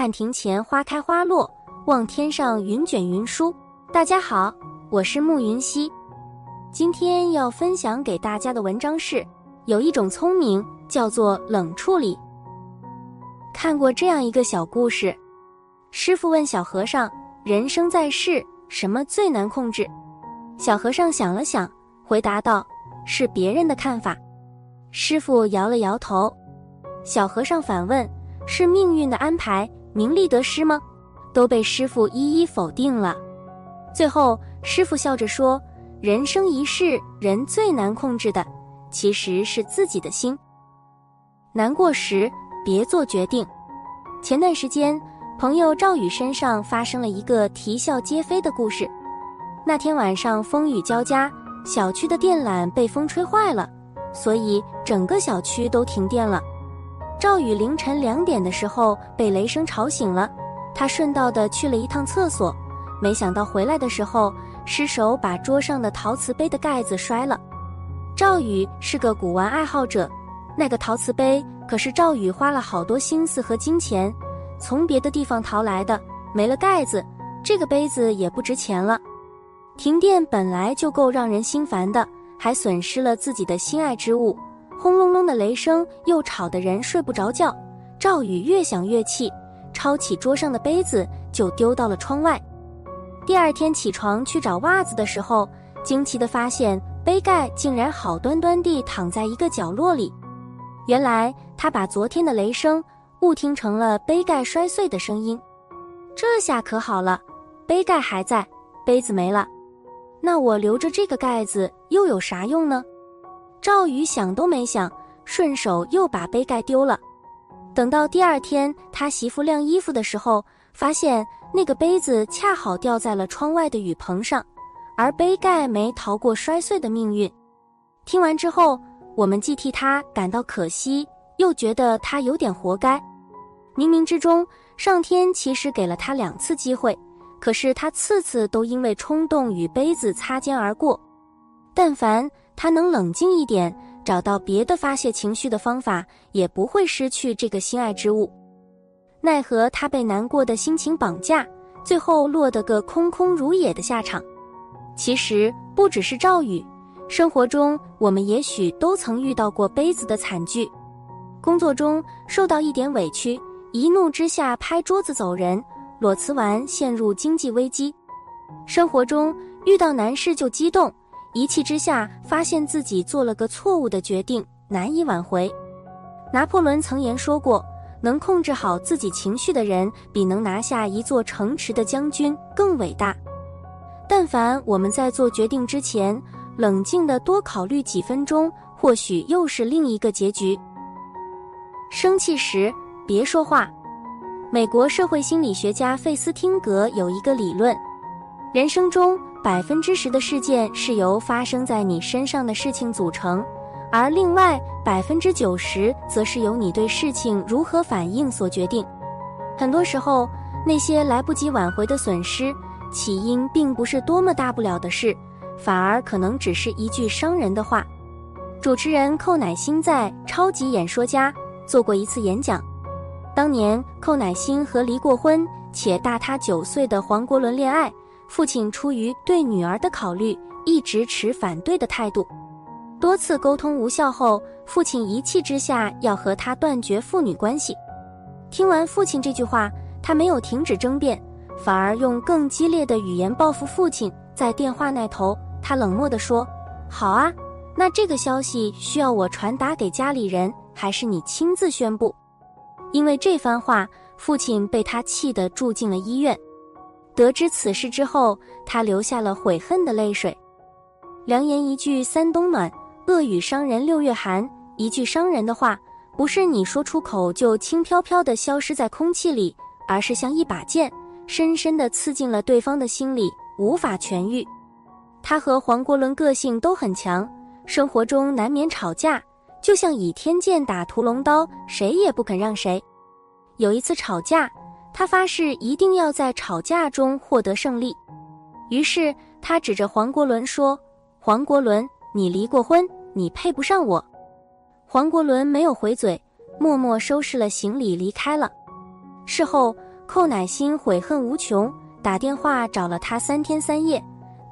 看庭前花开花落，望天上云卷云舒。大家好，我是慕云溪。今天要分享给大家的文章是：有一种聪明叫做冷处理。看过这样一个小故事，师傅问小和尚：“人生在世，什么最难控制？”小和尚想了想，回答道：“是别人的看法。”师傅摇了摇头。小和尚反问：“是命运的安排，名利得失吗？”都被师傅一一否定了。最后，师傅笑着说：“人生一世，人最难控制的，其实是自己的心。难过时，别做决定。”前段时间，朋友赵宇身上发生了一个啼笑皆非的故事。那天晚上风雨交加，小区的电缆被风吹坏了，所以整个小区都停电了。赵宇凌晨两点的时候被雷声吵醒了，他顺道的去了一趟厕所，没想到回来的时候失手把桌上的陶瓷杯的盖子摔了。赵宇是个古玩爱好者，那个陶瓷杯可是赵宇花了好多心思和金钱从别的地方淘来的，没了盖子，这个杯子也不值钱了。停电本来就够让人心烦的，还损失了自己的心爱之物。轰隆隆的雷声又吵得人睡不着觉，赵宇越想越气，抄起桌上的杯子就丢到了窗外。第二天起床去找袜子的时候，惊奇地发现杯盖竟然好端端地躺在一个角落里。原来他把昨天的雷声误听成了杯盖摔碎的声音。这下可好了，杯盖还在，杯子没了，那我留着这个盖子又有啥用呢？赵宇想都没想，顺手又把杯盖丢了。等到第二天，他媳妇晾衣服的时候，发现那个杯子恰好掉在了窗外的雨棚上，而杯盖没逃过摔碎的命运。听完之后，我们既替他感到可惜，又觉得他有点活该。冥冥之中，上天其实给了他两次机会，可是他次次都因为冲动与杯子擦肩而过。但凡。他能冷静一点，找到别的发泄情绪的方法，也不会失去这个心爱之物。奈何他被难过的心情绑架，最后落得个空空如也的下场。其实不只是赵宇，生活中我们也许都曾遇到过杯子的惨剧。工作中受到一点委屈，一怒之下拍桌子走人，裸辞完陷入经济危机。生活中遇到难事就激动。一气之下，发现自己做了个错误的决定，难以挽回。拿破仑曾言说过：“能控制好自己情绪的人，比能拿下一座城池的将军更伟大。”但凡我们在做决定之前，冷静的多考虑几分钟，或许又是另一个结局。生气时别说话。美国社会心理学家费斯汀格有一个理论：人生中。百分之十的事件是由发生在你身上的事情组成，而另外百分之九十则是由你对事情如何反应所决定。很多时候，那些来不及挽回的损失，起因并不是多么大不了的事，反而可能只是一句伤人的话。主持人寇乃馨在《超级演说家》做过一次演讲。当年，寇乃馨和离过婚且大他九岁的黄国伦恋爱。父亲出于对女儿的考虑，一直持反对的态度。多次沟通无效后，父亲一气之下要和他断绝父女关系。听完父亲这句话，他没有停止争辩，反而用更激烈的语言报复父亲。在电话那头，他冷漠地说：“好啊，那这个消息需要我传达给家里人，还是你亲自宣布？”因为这番话，父亲被他气得住进了医院。得知此事之后，他流下了悔恨的泪水。良言一句三冬暖，恶语伤人六月寒。一句伤人的话，不是你说出口就轻飘飘地消失在空气里，而是像一把剑，深深地刺进了对方的心里，无法痊愈。他和黄国伦个性都很强，生活中难免吵架，就像倚天剑打屠龙刀，谁也不肯让谁。有一次吵架。他发誓一定要在吵架中获得胜利，于是他指着黄国伦说：“黄国伦，你离过婚，你配不上我。”黄国伦没有回嘴，默默收拾了行李离开了。事后，寇乃馨悔恨无穷，打电话找了他三天三夜，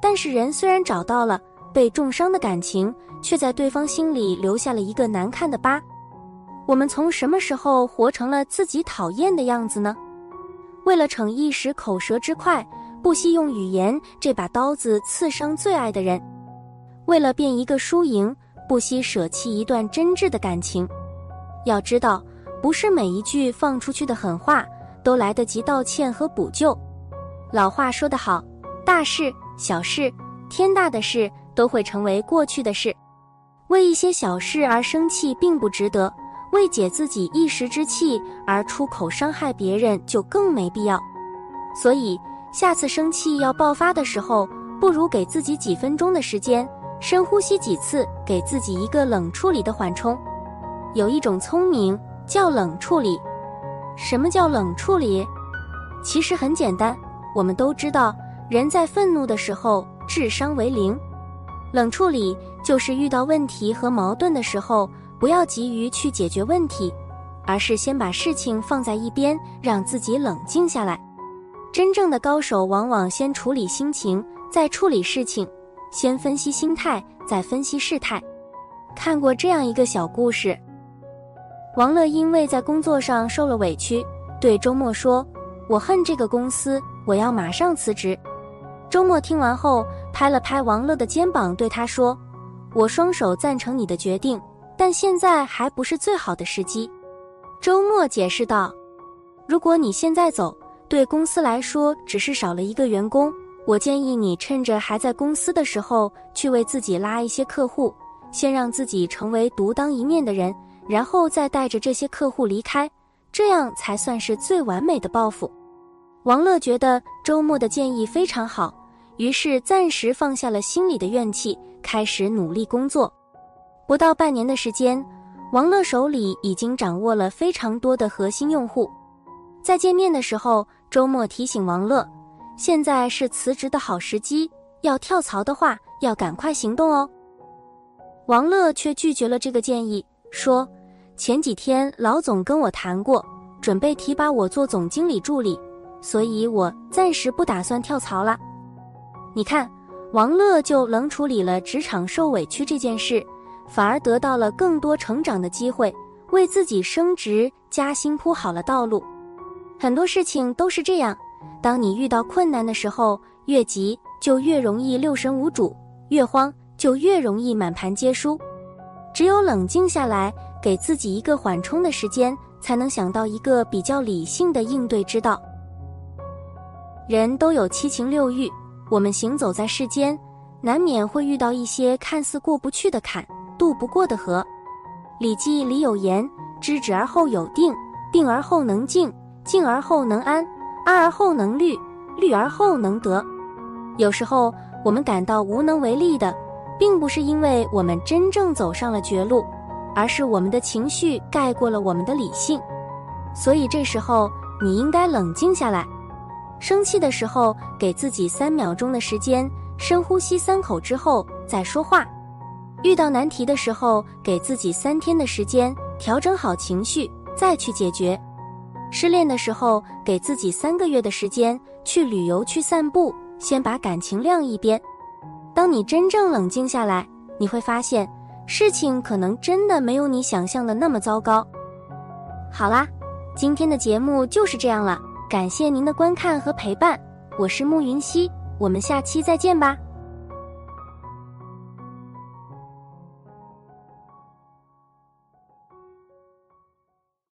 但是人虽然找到了，被重伤的感情却在对方心里留下了一个难看的疤。我们从什么时候活成了自己讨厌的样子呢？为了逞一时口舌之快，不惜用语言这把刀子刺伤最爱的人；为了辩一个输赢，不惜舍弃一段真挚的感情。要知道，不是每一句放出去的狠话都来得及道歉和补救。老话说得好，大事小事，天大的事都会成为过去的事。为一些小事而生气，并不值得。为解自己一时之气而出口伤害别人，就更没必要。所以，下次生气要爆发的时候，不如给自己几分钟的时间，深呼吸几次，给自己一个冷处理的缓冲。有一种聪明叫冷处理。什么叫冷处理？其实很简单，我们都知道，人在愤怒的时候智商为零。冷处理就是遇到问题和矛盾的时候。不要急于去解决问题，而是先把事情放在一边，让自己冷静下来。真正的高手往往先处理心情，再处理事情；先分析心态，再分析事态。看过这样一个小故事：王乐因为在工作上受了委屈，对周末说：“我恨这个公司，我要马上辞职。”周末听完后，拍了拍王乐的肩膀，对他说：“我双手赞成你的决定。”但现在还不是最好的时机，周末解释道：“如果你现在走，对公司来说只是少了一个员工。我建议你趁着还在公司的时候，去为自己拉一些客户，先让自己成为独当一面的人，然后再带着这些客户离开，这样才算是最完美的报复。”王乐觉得周末的建议非常好，于是暂时放下了心里的怨气，开始努力工作。不到半年的时间，王乐手里已经掌握了非常多的核心用户。在见面的时候，周末提醒王乐，现在是辞职的好时机，要跳槽的话要赶快行动哦。王乐却拒绝了这个建议，说前几天老总跟我谈过，准备提拔我做总经理助理，所以我暂时不打算跳槽了。你看，王乐就冷处理了职场受委屈这件事。反而得到了更多成长的机会，为自己升职加薪铺好了道路。很多事情都是这样，当你遇到困难的时候，越急就越容易六神无主，越慌就越容易满盘皆输。只有冷静下来，给自己一个缓冲的时间，才能想到一个比较理性的应对之道。人都有七情六欲，我们行走在世间，难免会遇到一些看似过不去的坎。渡不过的河，《礼记》里有言：“知止而后有定，定而后能静，静而后能安，安而后能虑，虑而后能得。”有时候我们感到无能为力的，并不是因为我们真正走上了绝路，而是我们的情绪盖过了我们的理性。所以这时候你应该冷静下来，生气的时候给自己三秒钟的时间，深呼吸三口之后再说话。遇到难题的时候，给自己三天的时间调整好情绪，再去解决；失恋的时候，给自己三个月的时间去旅游、去散步，先把感情晾一边。当你真正冷静下来，你会发现事情可能真的没有你想象的那么糟糕。好啦，今天的节目就是这样了，感谢您的观看和陪伴，我是慕云熙，我们下期再见吧。